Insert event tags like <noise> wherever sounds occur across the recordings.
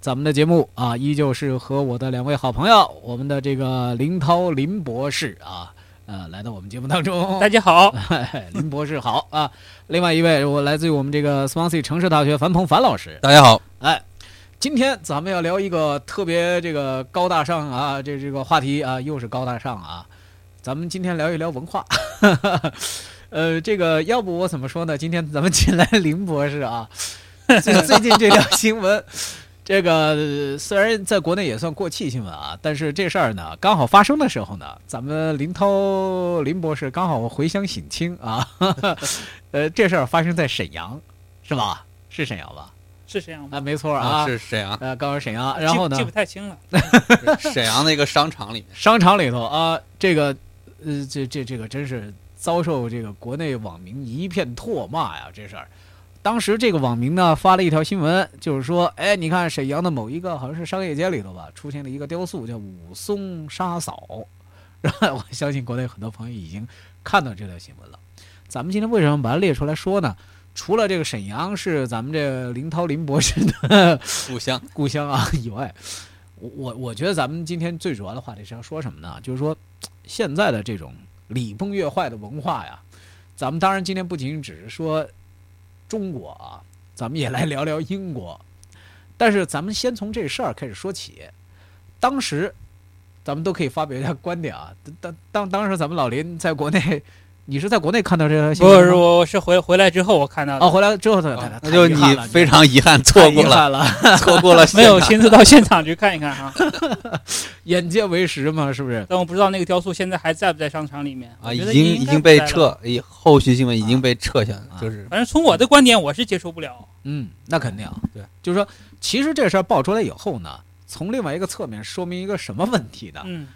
咱们的节目啊，依旧是和我的两位好朋友，我们的这个林涛林博士啊，呃，来到我们节目当中。<laughs> 大家好，<laughs> 林博士好啊。另外一位，我来自于我们这个 Swansea 城市大学樊鹏樊老师。大家好，哎，今天咱们要聊一个特别这个高大上啊，这这个话题啊，又是高大上啊。咱们今天聊一聊文化。<laughs> 呃，这个要不我怎么说呢？今天咱们请来林博士啊。最最近这条新闻，这个虽然在国内也算过气新闻啊，但是这事儿呢，刚好发生的时候呢，咱们林涛林博士刚好回乡省亲啊。<laughs> 呃，这事儿发生在沈阳，是吧？是沈阳吧？是沈阳啊，没错啊，是沈阳。呃，刚好沈阳，然后呢？记不太清了。沈阳那个商场里面，商场里头啊，这个呃，这这这个真是。遭受这个国内网民一片唾骂呀！这事儿，当时这个网民呢发了一条新闻，就是说，哎，你看沈阳的某一个好像是商业街里头吧，出现了一个雕塑，叫武松杀嫂。然后我相信国内很多朋友已经看到这条新闻了。咱们今天为什么把它列出来说呢？除了这个沈阳是咱们这林涛林博士的故乡 <laughs> 故乡啊以外，我我我觉得咱们今天最主要的话题是要说什么呢？就是说现在的这种。礼崩乐坏的文化呀，咱们当然今天不仅仅只是说中国啊，咱们也来聊聊英国。但是咱们先从这事儿开始说起。当时咱们都可以发表一下观点啊。当当当时咱们老林在国内。你是在国内看到这个新闻不是，我是回回来之后我看到的。哦，回来之后才看到。那就你非常遗憾错过了，<laughs> 错过了，没有亲自到现场去看一看啊。<laughs> 眼见为实嘛，是不是？但我不知道那个雕塑现在还在不在商场里面啊？已经已经被撤，后续新闻已经被撤下来，就是反正从我的观点，我是接受不了。嗯，那肯定对，就是说，其实这事儿爆出来以后呢，从另外一个侧面说明一个什么问题呢？嗯。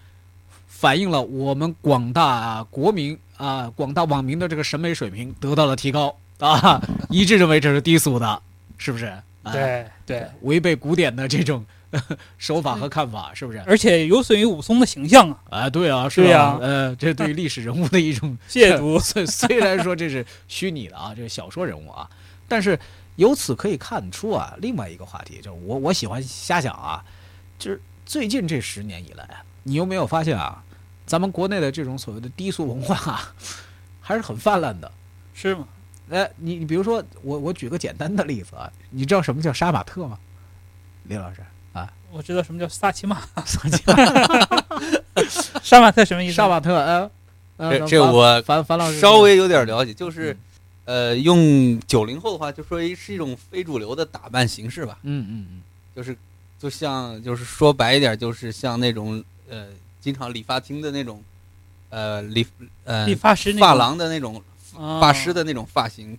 反映了我们广大国民啊，广大网民的这个审美水平得到了提高啊，<laughs> 一致认为这是低俗的，是不是？对对，违背古典的这种手法和看法，是不是？<laughs> 而且有损于武松的形象啊！啊，对啊，是啊，呃，这对于历史人物的一种 <laughs> 亵渎。虽虽然说这是虚拟的啊，这是小说人物啊，但是由此可以看出啊，另外一个话题就是我我喜欢瞎想啊，就是最近这十年以来，你有没有发现啊？咱们国内的这种所谓的低俗文化，啊 <laughs> 还是很泛滥的，是吗？哎，你你比如说，我我举个简单的例子啊，你知道什么叫杀马特吗？李老师啊，我知道什么叫萨琪玛，<laughs> 萨琪玛，<laughs> 杀马特什么意思？杀马特，呃，这这我樊樊老师稍微有点了解，就是呃，用九零后的话，就说是一种非主流的打扮形式吧。嗯嗯嗯，就是就像就是说白一点，就是像那种呃。经常理发厅的那种，呃，理呃，理发师、发廊的那种发师的那种发型，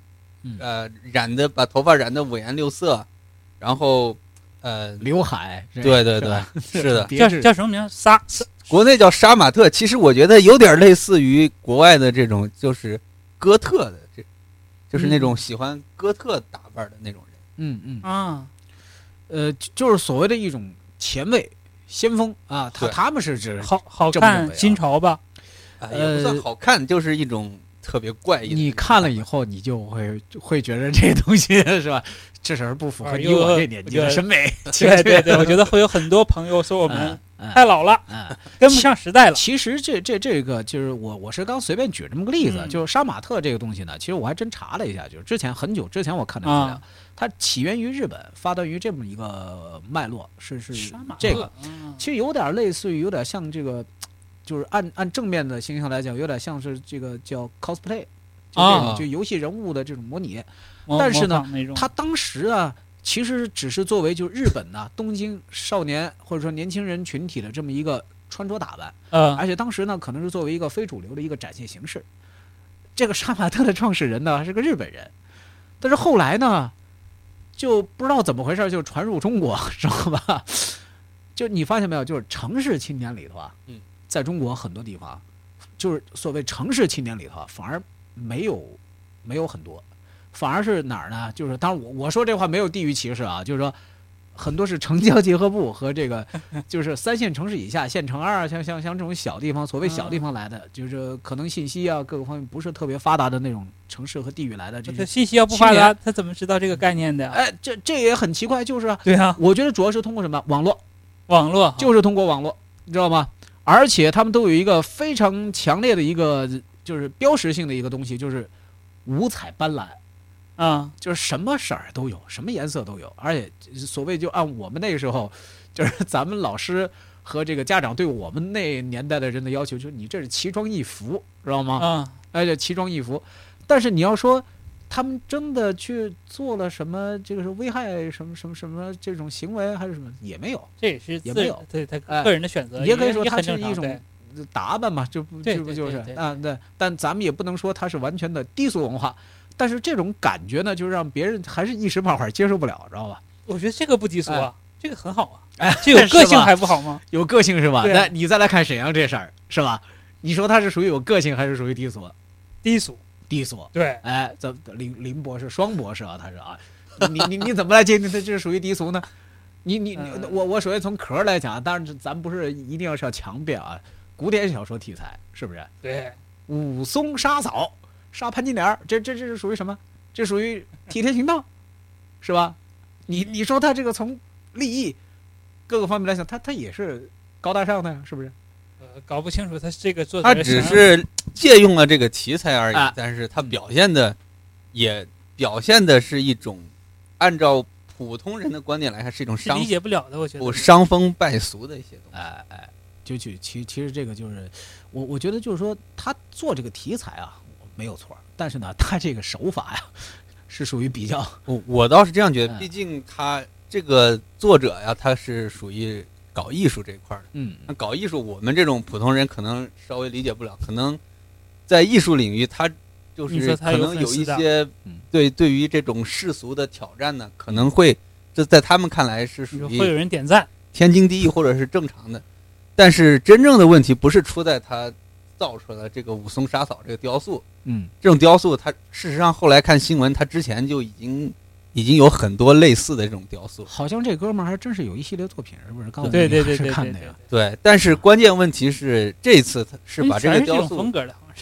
呃，染的把头发染的五颜六色，然后呃，刘海，对对对，是的，<laughs> 叫叫什么名？杀，国内叫杀马特，其实我觉得有点类似于国外的这种，就是哥特的，这就是那种喜欢哥特打扮的那种人。嗯嗯。啊，呃，就是所谓的一种前卫。先锋啊，他他们是指好好看新潮吧？也不算好看，就是一种特别怪异。你看了以后，你就会会觉得这东西是吧？至少是不符合你我这年纪的审美。对 <laughs> 对对，<laughs> 我觉得会有很多朋友说我们太老了，跟不上时代了。其实这这这个就是我我是刚随便举这么个例子，就是杀马特这个东西呢，其实我还真查了一下，就是之前很久之前我看的资料。它起源于日本，发端于这么一个脉络，是是这个，其实有点类似于，有点像这个，就是按按正面的形象来讲，有点像是这个叫 cosplay，就这种就游戏人物的这种模拟。但是呢，他当时啊，其实只是作为就日本呢东京少年或者说年轻人群体的这么一个穿着打扮，嗯，而且当时呢，可能是作为一个非主流的一个展现形式。这个杀马特的创始人呢，还是个日本人，但是后来呢，就不知道怎么回事，就传入中国，<laughs> 知道吧？就你发现没有，就是城市青年里头啊，嗯，在中国很多地方，就是所谓城市青年里头，反而没有没有很多。反而是哪儿呢？就是当然我我说这话没有地域歧视啊，就是说很多是城郊结合部和这个 <laughs> 就是三线城市以下县城二像像像这种小地方，所谓小地方来的，就是可能信息啊各个方面不是特别发达的那种城市和地域来的。这些信息要不发达，他怎么知道这个概念的？哎，这这也很奇怪，就是对啊，我觉得主要是通过什么网络，网络就是通过网络，你知道吗？而且他们都有一个非常强烈的一个就是标识性的一个东西，就是五彩斑斓。啊，就是什么色儿都有，什么颜色都有，而且所谓就按我们那个时候，就是 <laughs> 咱们老师和这个家长对我们那年代的人的要求，就是你这是奇装异服，知道吗？啊，而且奇装异服，但是你要说他们真的去做了什么，这个是危害什么什么什么这种行为还是什么，也没有，这也是也没有，对他个人的选择，也可以说它是一种打扮嘛，就不就不就是啊？对，但咱们也不能说它是完全的低俗文化。但是这种感觉呢，就让别人还是一时半会儿接受不了，知道吧？我觉得这个不低俗啊，这个很好啊，哎，<laughs> 这有个性还不好吗？有个性是吧？那你再来看沈阳这事儿，是吧？你说他是属于有个性还是属于低俗？低俗，低俗。对，哎，这林林博士，双博士啊，他是啊，你你你怎么来界定他这是属于低俗呢？你你我我首先从壳来讲，当然咱不是一定要是要强辩啊，古典小说题材是不是？对，武松杀嫂。杀潘金莲这这这是属于什么？这属于体贴行道，是吧？你你说他这个从利益各个方面来讲，他他也是高大上的呀，是不是？呃，搞不清楚他这个做他只是借用了这个题材而已，但是他表现的也表现的是一种按照普通人的观点来看是一种伤理解不了的，我觉得伤风败俗的一些东西。哎哎，就就其其实这个就是我我觉得就是说他做这个题材啊。没有错，但是呢，他这个手法呀，<laughs> 是属于比较。我我倒是这样觉得，毕竟他这个作者呀，他是属于搞艺术这一块的。嗯，那搞艺术，我们这种普通人可能稍微理解不了。可能在艺术领域，他就是可能有一些对对于这种世俗的挑战呢，可能会这在他们看来是属于会有人点赞，天经地义或者是正常的。但是真正的问题不是出在他。造出了这个武松杀嫂这个雕塑，嗯，这种雕塑，它事实上后来看新闻，它之前就已经已经有很多类似的这种雕塑。好像这哥们儿还真是有一系列作品，是不是？刚对对对对看那个。对，但是关键问题是，这次他是把这个雕塑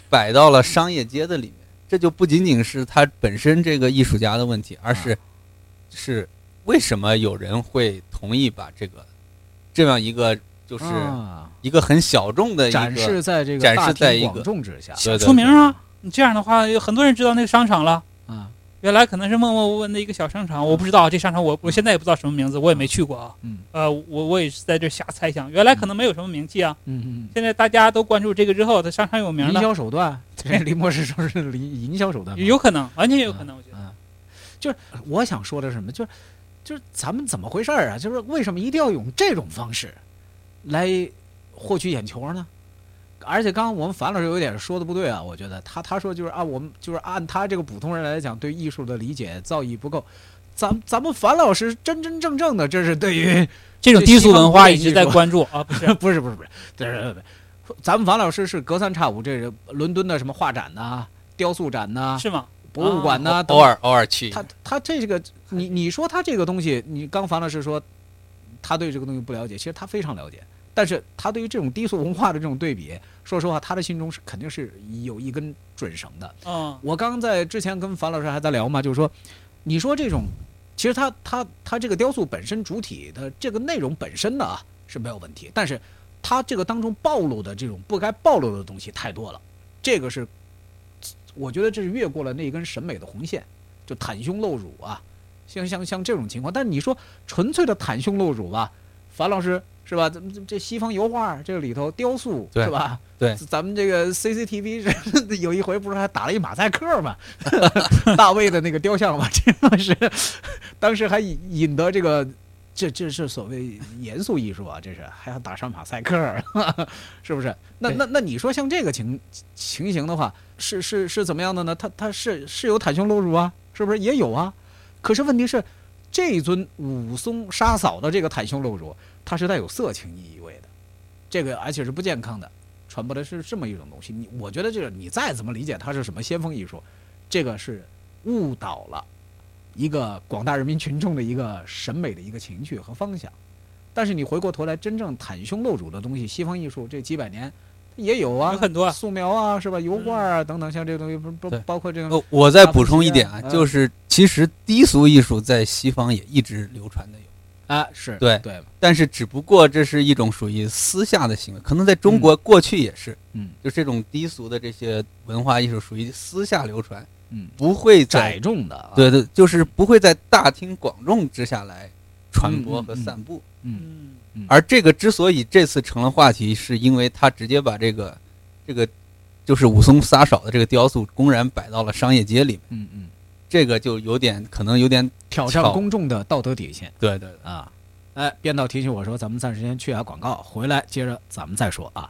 摆到了商业街的里面，这就不仅仅是他本身这个艺术家的问题，而是是为什么有人会同意把这个这样一个。就是一个很小众的展示，在这个展示在一个广众之下，出名啊！你这样的话，有很多人知道那个商场了。啊，原来可能是默默无闻的一个小商场，我不知道这商场，我我现在也不知道什么名字，我也没去过啊。嗯，呃，我我也是在这瞎猜想，原来可能没有什么名气啊。嗯嗯。现在大家都关注这个之后，它商场有名了。营销手段，<laughs> 林博士说是营营销手段，有可能，完全有可能。我觉得，就是我想说的是什么？就是就是咱们怎么回事啊？就是为什么一定要用这种方式来？获取眼球呢，而且刚刚我们樊老师有点说的不对啊，我觉得他他说就是按我们就是按他这个普通人来讲，对艺术的理解造诣不够。咱咱们樊老师真真正正的，这是对于 <laughs> 这种低俗文化一直在关注啊，不是 <laughs> 不是不是不是，对对对，咱们樊老师是隔三差五这是伦敦的什么画展呐、雕塑展呐，是吗？博物馆呐，偶尔偶尔去。他他这个你你说他这个东西，你刚樊老师说他对这个东西不了解，其实他非常了解。但是他对于这种低俗文化的这种对比，说实话，他的心中是肯定是有一根准绳的。嗯，我刚在之前跟樊老师还在聊嘛，就是说，你说这种，其实他他他这个雕塑本身主体的这个内容本身呢啊是没有问题，但是他这个当中暴露的这种不该暴露的东西太多了，这个是我觉得这是越过了那根审美的红线，就袒胸露乳啊，像像像这种情况。但是你说纯粹的袒胸露乳吧，樊老师。是吧？咱们这西方油画这个里头雕塑是吧？对，咱们这个 CCTV <laughs> 有一回不是还打了一马赛克嘛？<laughs> 大卫的那个雕像嘛，这个是当时还引得这个。这这是所谓严肃艺术啊，这是还要打上马赛克，<laughs> 是不是？那那那你说像这个情情形的话，是是是怎么样的呢？他他是是有袒胸露乳啊，是不是也有啊？可是问题是，这尊武松杀嫂的这个袒胸露乳，它是带有色情意味的，这个而且是不健康的，传播的是这么一种东西。你我觉得这个你再怎么理解它是什么先锋艺术，这个是误导了。一个广大人民群众的一个审美的一个情趣和方向，但是你回过头来，真正袒胸露乳的东西，西方艺术这几百年也有啊，有很多素描啊，是吧？油画啊等等，像这个东西不不包括这个。我再补充一点啊，就是其实低俗艺术在西方也一直流传的有。啊，是对。对，但是只不过这是一种属于私下的行为，可能在中国过去也是，嗯，就这种低俗的这些文化艺术属于私下流传。嗯，不会载重的，对对，就是不会在大庭广众之下来传播和散布。嗯。嗯，而这个之所以这次成了话题，是因为他直接把这个这个就是武松撒手的这个雕塑公然摆到了商业街里面。嗯嗯，这个就有点可能有点挑战公众的道德底线。对对啊，哎，编导提醒我说，咱们暂时先去下广告，回来接着咱们再说啊。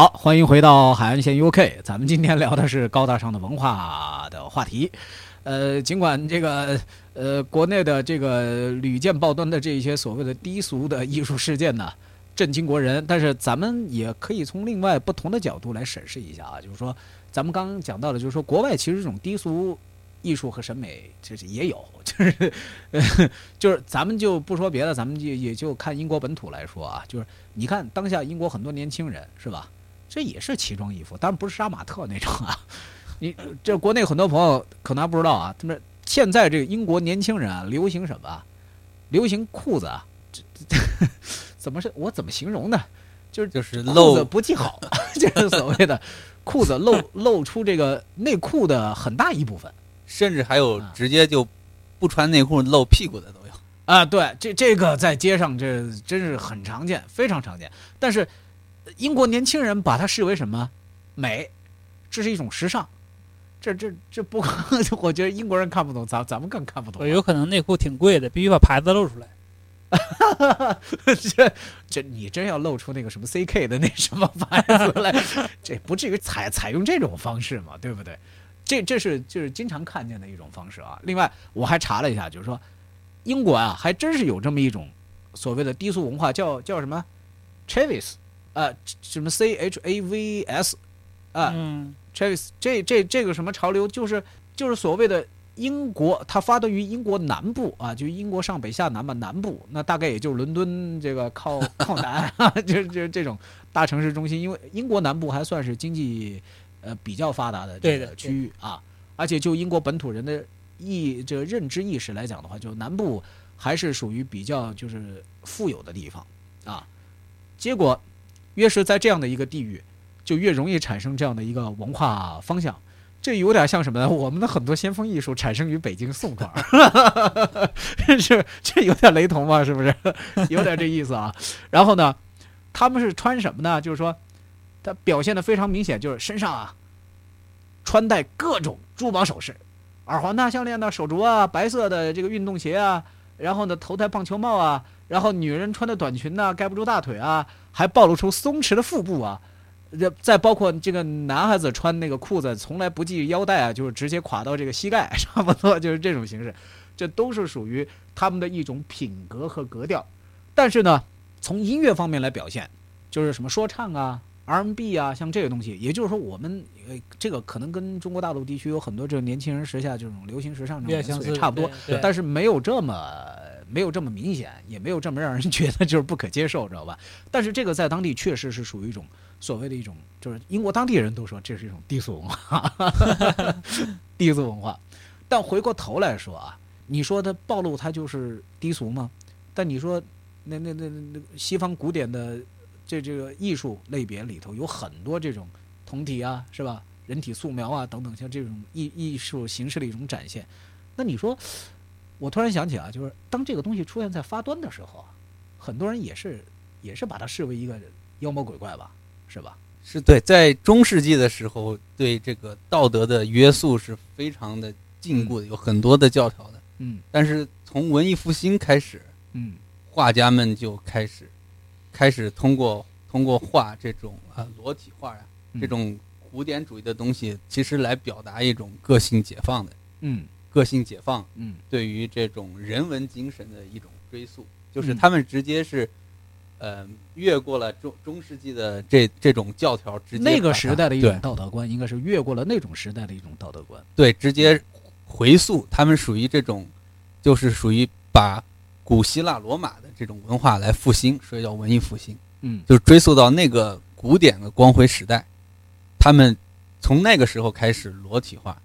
好，欢迎回到海岸线 UK。咱们今天聊的是高大上的文化的话题。呃，尽管这个呃国内的这个屡见报端的这一些所谓的低俗的艺术事件呢，震惊国人，但是咱们也可以从另外不同的角度来审视一下啊。就是说，咱们刚刚讲到的，就是说国外其实这种低俗艺术和审美其实也有，就是呃就是咱们就不说别的，咱们就也就看英国本土来说啊，就是你看当下英国很多年轻人是吧？这也是奇装异服，当然不是杀马特那种啊。<laughs> 你这国内很多朋友可能还不知道啊，他们现在这个英国年轻人啊，流行什么？流行裤子啊，这 <laughs> 怎么是？我怎么形容呢？就是就是裤子不系好，<laughs> 就是所谓的裤子露露出这个内裤的很大一部分，甚至还有直接就不穿内裤露屁股的都有啊。对，这这个在街上这真是很常见，非常常见。但是。英国年轻人把它视为什么美？这是一种时尚。这这这不，<laughs> 我觉得英国人看不懂，咱咱们更看不懂。有可能内裤挺贵的，必须把牌子露出来。<laughs> 这这你真要露出那个什么 CK 的那什么牌子来，<laughs> 这不至于采采用这种方式嘛？对不对？这这是就是经常看见的一种方式啊。另外，我还查了一下，就是说英国啊，还真是有这么一种所谓的低俗文化，叫叫什么 Travis。啊，什么 C H A V S，啊嗯，Chavis，这这这个什么潮流，就是就是所谓的英国，它发端于英国南部啊，就英国上北下南嘛，南部那大概也就是伦敦这个靠靠南，<laughs> 就就这种大城市中心，因为英国南部还算是经济呃比较发达的这个区域啊，而且就英国本土人的意这个认知意识来讲的话，就南部还是属于比较就是富有的地方啊，结果。越是在这样的一个地域，就越容易产生这样的一个文化方向。这有点像什么呢？我们的很多先锋艺术产生于北京宋团，<laughs> 是这有点雷同吗？是不是？有点这意思啊。然后呢，他们是穿什么呢？就是说，他表现的非常明显，就是身上啊穿戴各种珠宝首饰耳环呐、项链呐、手镯啊、白色的这个运动鞋啊，然后呢头戴棒球帽啊，然后女人穿的短裙呐，盖不住大腿啊，还暴露出松弛的腹部啊，这再包括这个男孩子穿那个裤子从来不系腰带啊，就是直接垮到这个膝盖，<laughs> 差不多就是这种形式，这都是属于他们的一种品格和格调。但是呢，从音乐方面来表现，就是什么说唱啊。R&B 啊，像这个东西，也就是说，我们呃，这个可能跟中国大陆地区有很多这年轻人时下这种流行时尚这种元素也差不多，但是没有这么没有这么明显，也没有这么让人觉得就是不可接受，知道吧？但是这个在当地确实是属于一种所谓的一种，就是英国当地人都说这是一种低俗文化，低俗文化。但回过头来说啊，你说它暴露它就是低俗吗？但你说那那那那西方古典的。这这个艺术类别里头有很多这种同体啊，是吧？人体素描啊等等，像这种艺艺术形式的一种展现。那你说，我突然想起啊，就是当这个东西出现在发端的时候啊，很多人也是也是把它视为一个妖魔鬼怪吧，是吧？是对，在中世纪的时候，对这个道德的约束是非常的禁锢的，有很多的教条的。嗯。但是从文艺复兴开始，嗯，画家们就开始。开始通过通过画这种啊裸体画呀，这种古典主义的东西，其实来表达一种个性解放的，嗯，个性解放，嗯，对于这种人文精神的一种追溯，就是他们直接是，呃，越过了中中世纪的这这种教条，直接那个时代的一种道德观，应该是越过了那种时代的一种道德观，对，直接回溯，他们属于这种，就是属于把。古希腊罗马的这种文化来复兴，所以叫文艺复兴。嗯，就追溯到那个古典的光辉时代，他们从那个时候开始裸体化，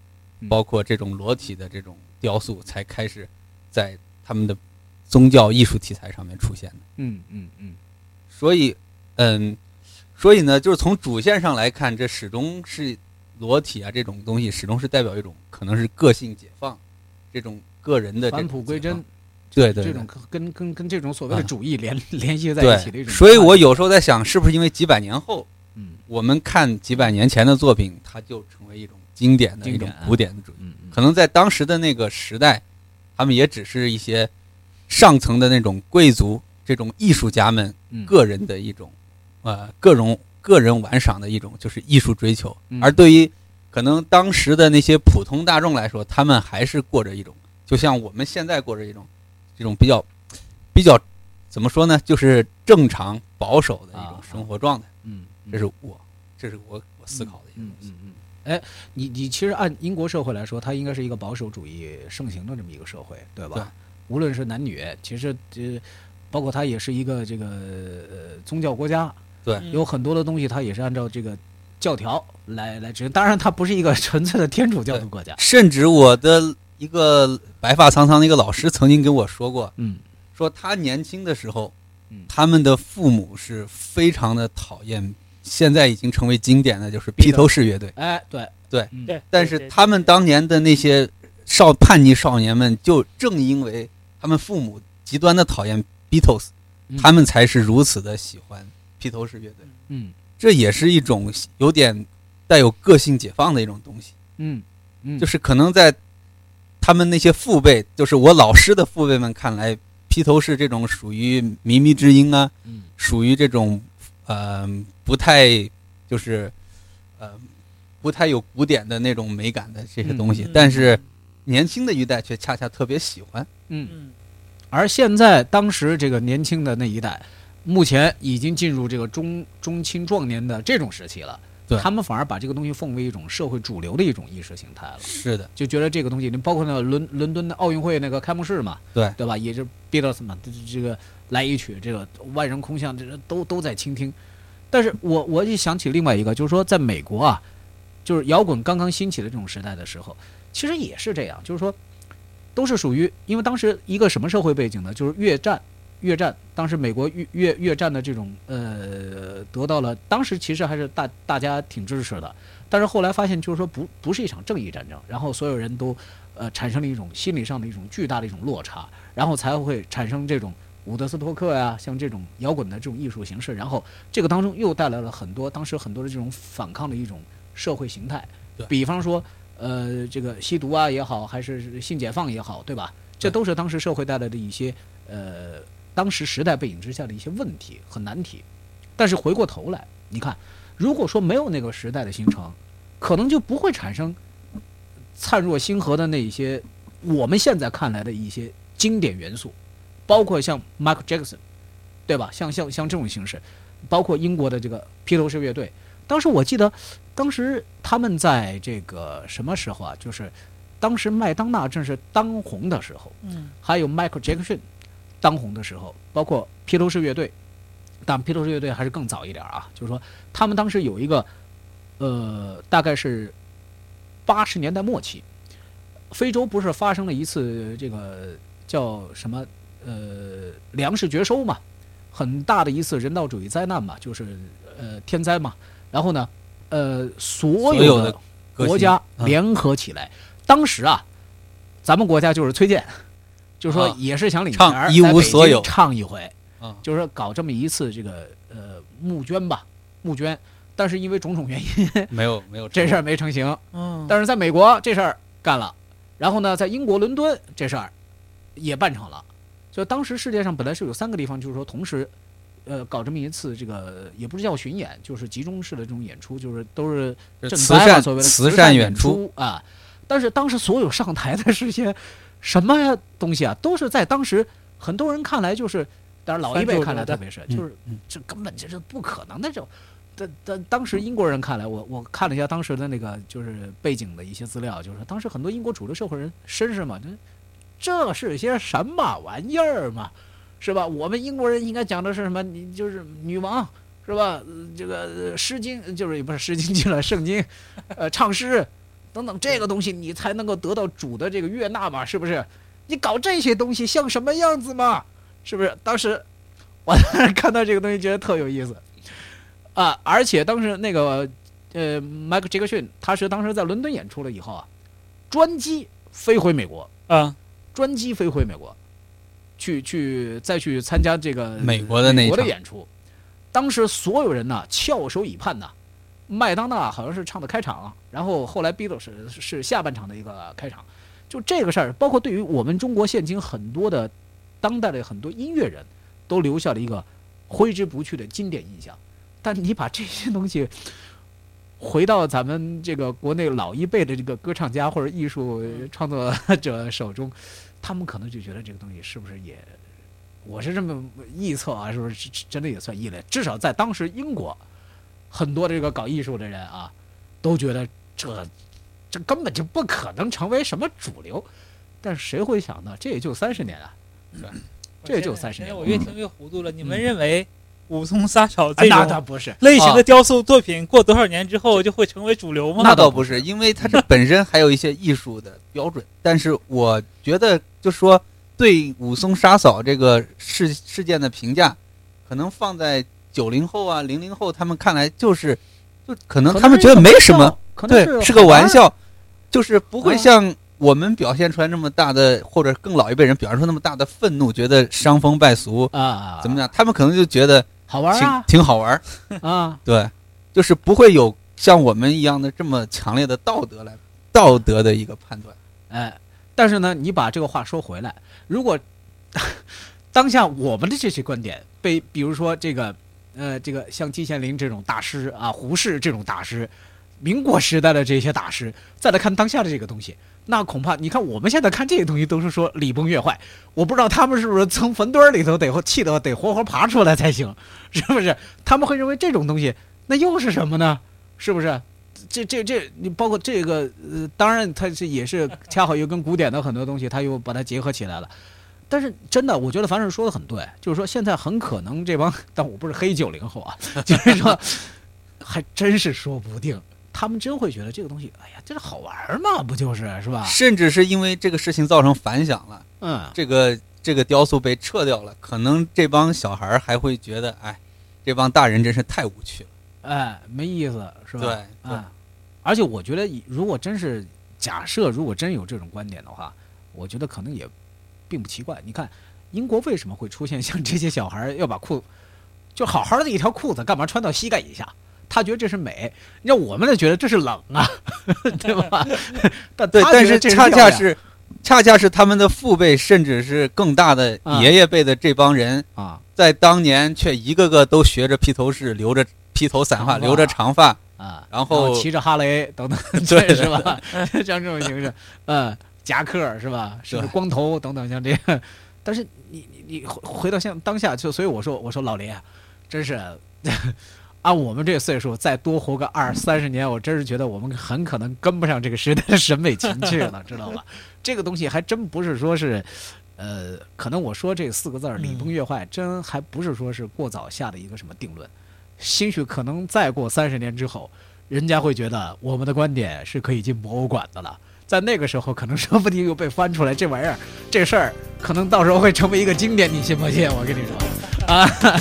包括这种裸体的这种雕塑，才开始在他们的宗教艺术题材上面出现的。嗯嗯嗯。所以，嗯，所以呢，就是从主线上来看，这始终是裸体啊，这种东西始终是代表一种可能是个性解放，这种个人的返璞归真。对对，这种跟跟跟这种所谓的主义联 <laughs> 联系在一起的一种。所以我有时候在想，是不是因为几百年后，嗯，我们看几百年前的作品，它就成为一种经典的一种古典的主义。可能在当时的那个时代，他们也只是一些上层的那种贵族、这种艺术家们个人的一种呃个人个人玩赏的一种就是艺术追求。而对于可能当时的那些普通大众来说，他们还是过着一种，就像我们现在过着一种。这种比较比较怎么说呢？就是正常保守的一种生活状态。嗯，这是我，这是我我思考的一个东西。嗯嗯哎，你你其实按英国社会来说，它应该是一个保守主义盛行的这么一个社会，对吧？对。无论是男女，其实呃，包括它也是一个这个呃宗教国家。对。有很多的东西，它也是按照这个教条来来执行。当然，它不是一个纯粹的天主教的国家。甚至我的。一个白发苍苍的一个老师曾经跟我说过，嗯，说他年轻的时候，他们的父母是非常的讨厌，现在已经成为经典的就是披头士乐队。哎，对。对。对，但是他们当年的那些少叛逆少年们，就正因为他们父母极端的讨厌 Beatles，他们才是如此的喜欢披头士乐队。嗯，这也是一种有点带有个性解放的一种东西。嗯。嗯，就是可能在。他们那些父辈，就是我老师的父辈们看来，披头士这种属于靡靡之音啊，属于这种呃不太就是呃不太有古典的那种美感的这些东西，但是年轻的一代却恰恰特别喜欢。嗯，而现在当时这个年轻的那一代，目前已经进入这个中中青壮年的这种时期了。他们反而把这个东西奉为一种社会主流的一种意识形态了。是的，就觉得这个东西，你包括那个伦伦敦的奥运会那个开幕式嘛，对对吧？也是 Beatles 嘛，这个来一曲，这个万人空巷，这都都在倾听。但是我我就想起另外一个，就是说在美国啊，就是摇滚刚刚兴起的这种时代的时候，其实也是这样，就是说都是属于，因为当时一个什么社会背景呢？就是越战。越战当时美国越越越战的这种呃得到了，当时其实还是大大家挺支持的，但是后来发现就是说不不是一场正义战争，然后所有人都呃产生了一种心理上的一种巨大的一种落差，然后才会产生这种伍德斯托克呀，像这种摇滚的这种艺术形式，然后这个当中又带来了很多当时很多的这种反抗的一种社会形态，比方说呃，这个吸毒啊也好，还是性解放也好，对吧？这都是当时社会带来的一些呃，当时时代背景之下的一些问题和难题。但是回过头来，你看，如果说没有那个时代的形成，可能就不会产生灿若星河的那一些我们现在看来的一些经典元素，包括像 Michael Jackson，对吧？像像像这种形式，包括英国的这个披头士乐队。当时我记得，当时他们在这个什么时候啊？就是当时麦当娜正是当红的时候，嗯，还有 Michael Jackson 当红的时候，包括披头士乐队。但披头士乐队还是更早一点啊，就是说他们当时有一个，呃，大概是八十年代末期，非洲不是发生了一次这个叫什么呃粮食绝收嘛，很大的一次人道主义灾难嘛，就是呃天灾嘛。然后呢，呃，所有的国家联合起来，当时啊，咱们国家就是崔健，就是说也是想领钱一无所有唱一回。就是说搞这么一次这个呃募捐吧，募捐，但是因为种种原因，<laughs> 没有没有这事儿没成型。嗯，但是在美国这事儿干了，然后呢，在英国伦敦这事儿也办成了。就当时世界上本来是有三个地方，就是说同时呃搞这么一次这个也不是叫巡演，就是集中式的这种演出，就是都是慈善所谓的慈善演出啊。但是当时所有上台的这些什么东西啊，都是在当时很多人看来就是。但是老一辈看来，特别是就是这根本就是不可能的这种。在在当时英国人看来，我我看了一下当时的那个就是背景的一些资料，就是当时很多英国主流社会人绅士嘛，这这是些什么玩意儿嘛，是吧？我们英国人应该讲的是什么？你就是女王是吧？这个《诗经》就是不是《诗经》进了，《圣经》呃，唱诗等等这个东西，你才能够得到主的这个悦纳嘛，是不是？你搞这些东西像什么样子嘛？是不是？当时我 <laughs> 看到这个东西，觉得特有意思啊！而且当时那个呃，迈克杰克逊，他是当时在伦敦演出了以后啊，专机飞回美国啊，专机飞回美国，去去再去参加这个美国的那国的演出。当时所有人呢翘首以盼呐，麦当娜好像是唱的开场，然后后来 Beatles 是是下半场的一个开场。就这个事儿，包括对于我们中国现今很多的。当代的很多音乐人都留下了一个挥之不去的经典印象，但你把这些东西回到咱们这个国内老一辈的这个歌唱家或者艺术创作者手中，他们可能就觉得这个东西是不是也，我是这么臆测啊，是不是真的也算异类？至少在当时英国，很多这个搞艺术的人啊，都觉得这这根本就不可能成为什么主流。但谁会想到，这也就三十年啊！这也就三十年，我越听越糊涂了。你们认为武松杀嫂这种不是类型的雕塑作品，过多少年之后就会成为主流吗？那倒不是，因为它这本身还有一些艺术的标准。<laughs> 但是我觉得，就说对武松杀嫂这个事事件的评价，可能放在九零后啊、零零后他们看来，就是就可能他们觉得没什么，对，是个玩笑，就是不会像。我们表现出来那么大的，或者更老一辈人表现出那么大的愤怒，觉得伤风败俗啊，怎么样？他们可能就觉得好玩啊，挺好玩 <laughs> 啊。对，就是不会有像我们一样的这么强烈的道德来道德的一个判断。哎，但是呢，你把这个话说回来，如果 <laughs> 当下我们的这些观点被，比如说这个呃，这个像季羡林这种大师啊，胡适这种大师，民国时代的这些大师，再来看当下的这个东西。那恐怕你看我们现在看这些东西都是说礼崩乐坏，我不知道他们是不是从坟堆里头得气得得活活爬出来才行，是不是？他们会认为这种东西那又是什么呢？是不是？这这这你包括这个呃，当然它是也是恰好又跟古典的很多东西，他又把它结合起来了。但是真的，我觉得樊胜说的很对，就是说现在很可能这帮，<laughs> 但我不是黑九零后啊，<laughs> 就是说 <laughs> 还真是说不定。他们真会觉得这个东西，哎呀，这是好玩嘛？不就是是吧？甚至是因为这个事情造成反响了，嗯，这个这个雕塑被撤掉了，可能这帮小孩还会觉得，哎，这帮大人真是太无趣了，哎，没意思，是吧？对，对。而且我觉得，如果真是假设，如果真有这种观点的话，我觉得可能也并不奇怪。你看，英国为什么会出现像这些小孩要把裤就好好的一条裤子，干嘛穿到膝盖以下？他觉得这是美，让我们呢觉得这是冷啊，<laughs> 对吧？但对，但是恰恰是，恰恰是他们的父辈，甚至是更大的爷爷辈的这帮人啊，在当年却一个个都学着披头士，留着披头散发，留着长发啊，然后骑着哈雷等等，对，<laughs> 是吧？像这种形式，嗯，夹克是吧？是光头等等，像这样。但是你你你回回到像当下，就所以我说我说老林啊，真是。<laughs> 按我们这岁数，再多活个二三十年，我真是觉得我们很可能跟不上这个时代的审美情趣了，<laughs> 知道吧？这个东西还真不是说是，呃，可能我说这四个字儿“礼崩乐坏”，真还不是说是过早下的一个什么定论。兴许可能再过三十年之后，人家会觉得我们的观点是可以进博物馆的了。在那个时候，可能说不定又被翻出来，这玩意儿这事儿可能到时候会成为一个经典，你信不信？我跟你说啊。